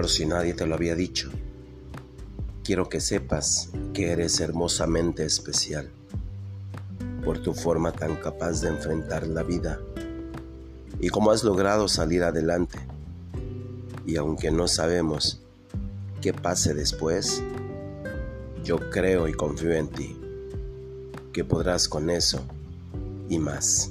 por si nadie te lo había dicho. Quiero que sepas que eres hermosamente especial por tu forma tan capaz de enfrentar la vida y cómo has logrado salir adelante. Y aunque no sabemos qué pase después, yo creo y confío en ti, que podrás con eso y más.